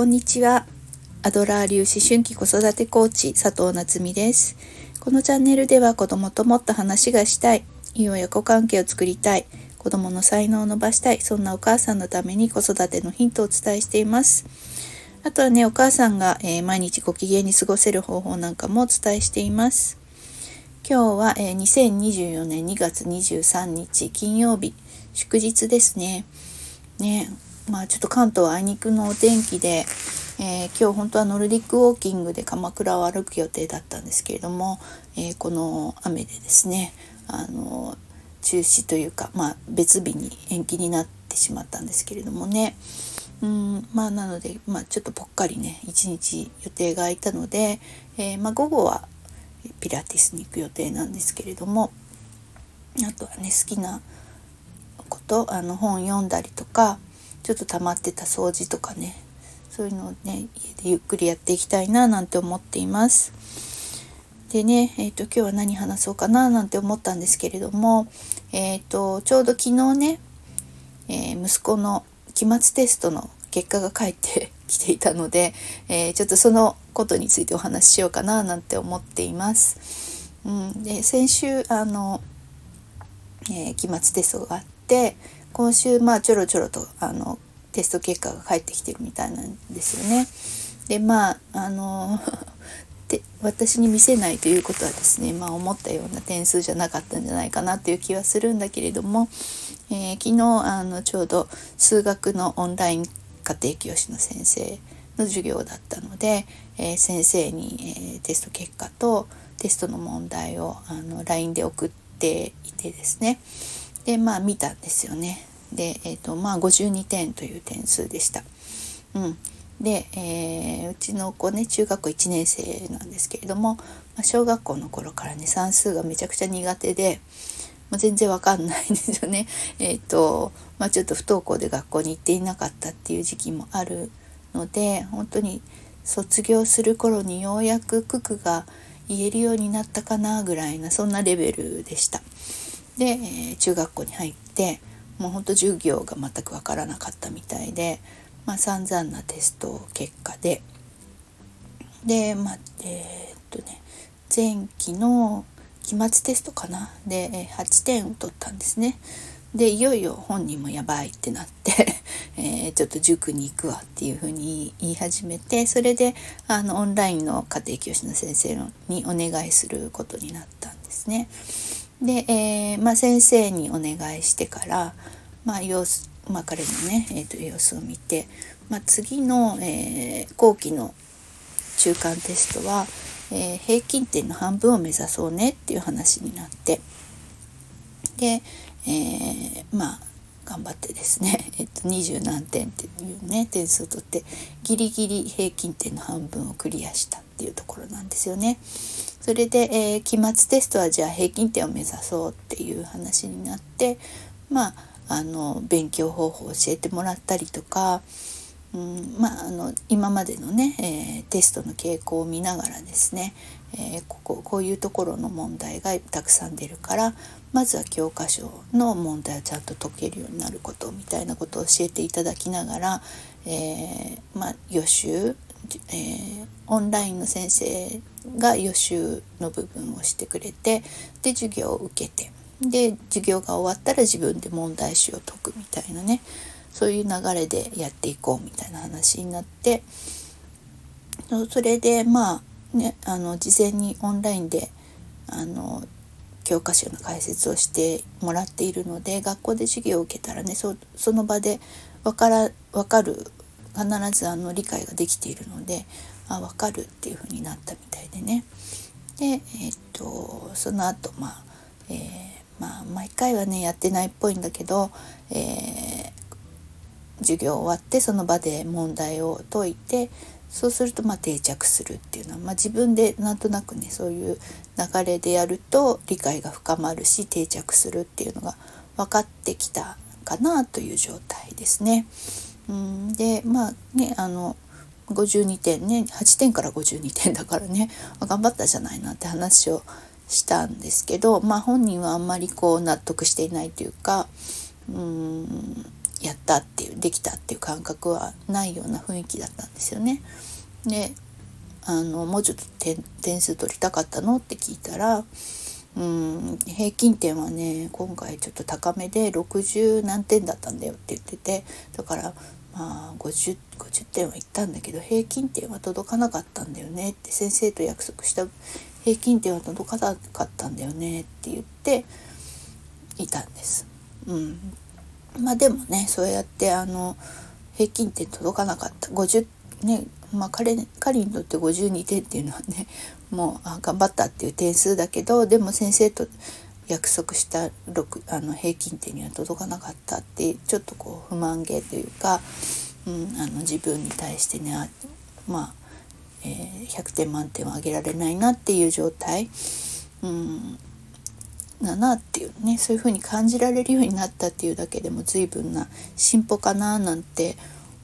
こんにちは。アドラー流思春期子育てコーチ佐藤夏実です。このチャンネルでは子供ともっと話がしたい、いい親子関係を作りたい、子供の才能を伸ばしたい、そんなお母さんのために子育てのヒントをお伝えしています。あとはね、お母さんが、えー、毎日ご機嫌に過ごせる方法なんかもお伝えしています。今日は、えー、2024年2月23日金曜日、祝日ですね。ね、まあちょっと関東はあいにくのお天気で、えー、今日本当はノルディックウォーキングで鎌倉を歩く予定だったんですけれども、えー、この雨でですねあの中止というか、まあ、別日に延期になってしまったんですけれどもね。うんまあなので、まあ、ちょっとぽっかりね一日予定が空いたので、えー、まあ、午後はピラティスに行く予定なんですけれどもあとはね好きなことあの本読んだりとかちょっと溜まってた掃除とかねそういうのをね家でゆっくりやっていきたいななんて思っています。でね、えーと、今日は何話そうかななんて思ったんですけれども、えーと、ちょうど昨日ね、えー、息子の期末テストの結果が返って きていたので、えー、ちょっとそのことについてお話ししようかななんて思っています。うん、で先週あの、えー、期末テストがあって今週まあちょろちょろとあのテスト結果が返ってきてるみたいなんですよね。でまああの で私に見せないということはですね、まあ、思ったような点数じゃなかったんじゃないかなという気はするんだけれども、えー、昨日あのちょうど数学のオンライン家庭教師の先生の授業だったので、えー、先生に、えー、テスト結果とテストの問題をあの LINE で送っていてですねでまあ見たんですよね。で、えーとまあ、52点という点数でした。うん、で、えー、うちの子ね中学校1年生なんですけれども、まあ、小学校の頃からね算数がめちゃくちゃ苦手で、まあ、全然わかんないんですよね。えっ、ー、と、まあ、ちょっと不登校で学校に行っていなかったっていう時期もあるので本当に卒業する頃にようやく九九が言えるようになったかなぐらいなそんなレベルでした。で、中学校に入ってもうほんと授業が全く分からなかったみたいで、まあ、散々なテスト結果ででまあえー、っとね前期の期末テストかな？で8点を取ったんですね。でいよいよ本人もやばいってなって えー、ちょっと塾に行くわっていうふうに言い始めてそれであのオンラインの家庭教師の先生にお願いすることになったんですね。で、えー、まあ、先生にお願いしてから、まあ、様子、まあ、彼のね、えーと、様子を見て、まあ、次の、えー、後期の中間テストは、えー、平均点の半分を目指そうねっていう話になってで、えまあ頑張ってですね、えっと、20何点っていうね点数を取ってギリギリ平均点の半分をクリアしたっていうところなんですよね。それで、えー、期末テストはじゃあ平均点を目指そうっていう話になってまああの勉強方法を教えてもらったりとか、うん、まああの今までのね、えー、テストの傾向を見ながらですね、えー、こここういうところの問題がたくさん出るからまずは教科書の問題をちゃんと解けるようになることみたいなことを教えていただきながら、えー、まあ、予習えー、オンラインの先生が予習の部分をしてくれてで授業を受けてで授業が終わったら自分で問題集を解くみたいなねそういう流れでやっていこうみたいな話になってそれでまあねあの事前にオンラインであの教科書の解説をしてもらっているので学校で授業を受けたらねその場で分から分かる必ずあの理解ができているのであ分かるっていう風になったみたいでね。でえー、っとその後まあ、えー、まあ毎回はねやってないっぽいんだけど、えー、授業終わってその場で問題を解いてそうするとま定着するっていうのは、まあ、自分でなんとなくねそういう流れでやると理解が深まるし定着するっていうのが分かってきたかなという状態ですね。うんでまあねあの52点ね8点から52点だからね頑張ったじゃないなって話をしたんですけどまあ本人はあんまりこう納得していないというかうんやったっていうできたっていう感覚はないような雰囲気だったんですよね。であのもうちょっと点数取りたかったの？って聞いたらうん平均点はね今回ちょっと高めで60何点だったんだよって言っててだからまあ 50, 50点はいったんだけど平均点は届かなかったんだよねって先生と約束した平均点は届かなかったんだよねって言っていたんです。うん、まあでもねそうやってあの平均点届かなかった。50ねまあ彼彼にとって52点っていうのはね もうあ頑張ったっていう点数だけどでも先生と約束した6あの平均点には届かなかったってちょっとこう不満げというか、うん、あの自分に対してねまあ、えー、100点満点をあげられないなっていう状態、うん、だなっていうねそういう風に感じられるようになったっていうだけでも随分な進歩かななんて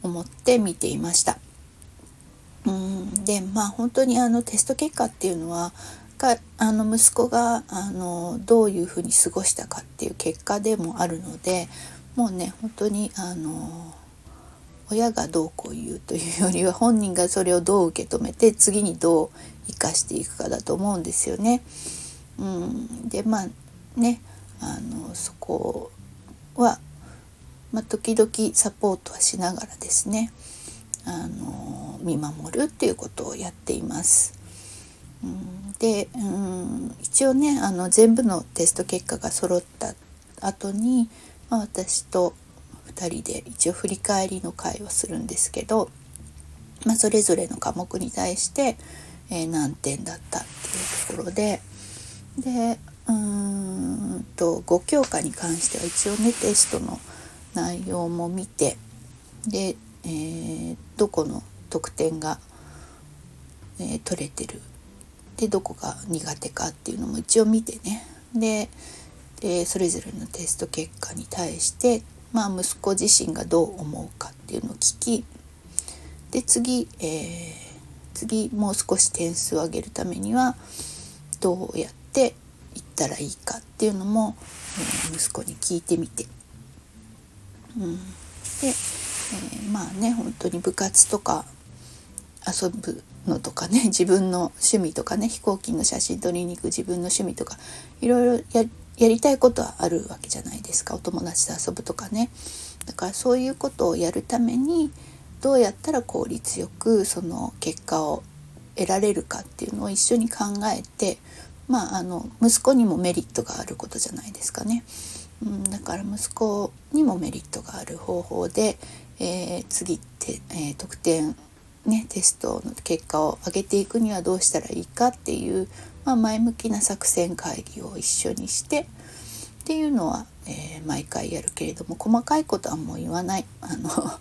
思って見ていました。うんでまあ本当にあのテスト結果っていうのはがあの息子があのどういうふうに過ごしたかっていう結果でもあるのでもうね本当にあの親がどうこう言うというよりは本人がそれをどう受け止めて次にどう生かしていくかだと思うんですよね。うん、でまあねあのそこは、まあ、時々サポートはしながらですねあの見守るっていうことをやっています。うん、で、うん、一応ねあの全部のテスト結果が揃った後に、まあ、私と2人で一応振り返りの会をするんですけど、まあ、それぞれの科目に対して、えー、何点だったっていうところででうんと5教科に関しては一応ねテストの内容も見てで、えー、どこの得点が、えー、取れてる。でどこが苦手かっていうのも一応見てね。ででそれぞれのテスト結果に対してまあ息子自身がどう思うかっていうのを聞きで次、えー、次もう少し点数を上げるためにはどうやってったらいいかっていうのも、えー、息子に聞いてみて、うん、で、えー、まあね本当に部活とか遊ぶのとかね 自分の趣味とかね飛行機の写真撮りに行く自分の趣味とかいろいろやりたいことはあるわけじゃないですか。お友達と遊ぶとかね。だからそういうことをやるためにどうやったら効率よくその結果を得られるかっていうのを一緒に考えてまあ、あの息子にもメリットがあることじゃないですかね。うん、だから息子にもメリットがある方法で、えー、次って、えー、得点、ね、テストの結果を上げていくにはどうしたらいいかっていう、まあ、前向きな作戦会議を一緒にしてっていうのは、えー、毎回やるけれども細かいことはもう言わない。あの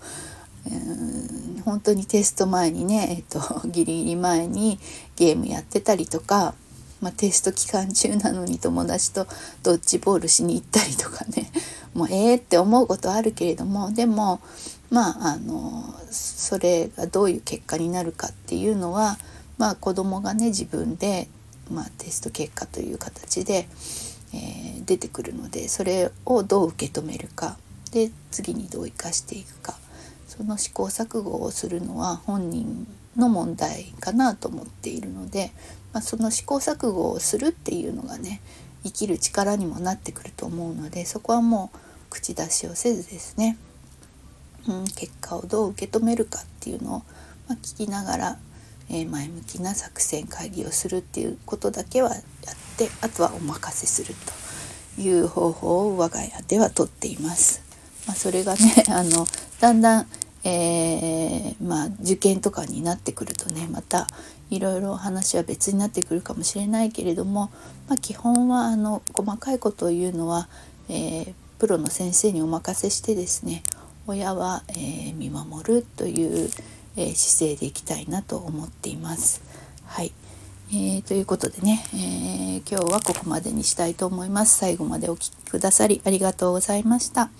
うん本当にテスト前にね、えっと、ギリギリ前にゲームやってたりとかまあ、テスト期間中なのに友達とドッジボールしに行ったりとかね。もうええって思うことあるけれどもでもまああのそれがどういう結果になるかっていうのは、まあ、子供がね自分で、まあ、テスト結果という形で、えー、出てくるのでそれをどう受け止めるか。で次にどう生かしていくか。その試行錯誤をするのは本人の問題かなと思っているので、まあ、その試行錯誤をするっていうのがね生きる力にもなってくると思うのでそこはもう口出しをせずですね、うん、結果をどう受け止めるかっていうのを、まあ、聞きながら、えー、前向きな作戦会議をするっていうことだけはやってあとはお任せするという方法を我が家ではとっています。まあ、それがねあのだんだんえー、まあ、受験とかになってくるとねまたいろいろ話は別になってくるかもしれないけれども、まあ、基本はあの細かいことを言うのは、えー、プロの先生にお任せしてですね親は、えー、見守るという、え姿勢でいきたいなと思っています。はい、えー、ということでね、えー、今日はここまでにしたいと思います。最後までお聴きくださりありがとうございました。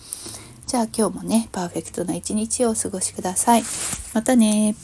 じゃあ今日もね、パーフェクトな一日をお過ごしください。またね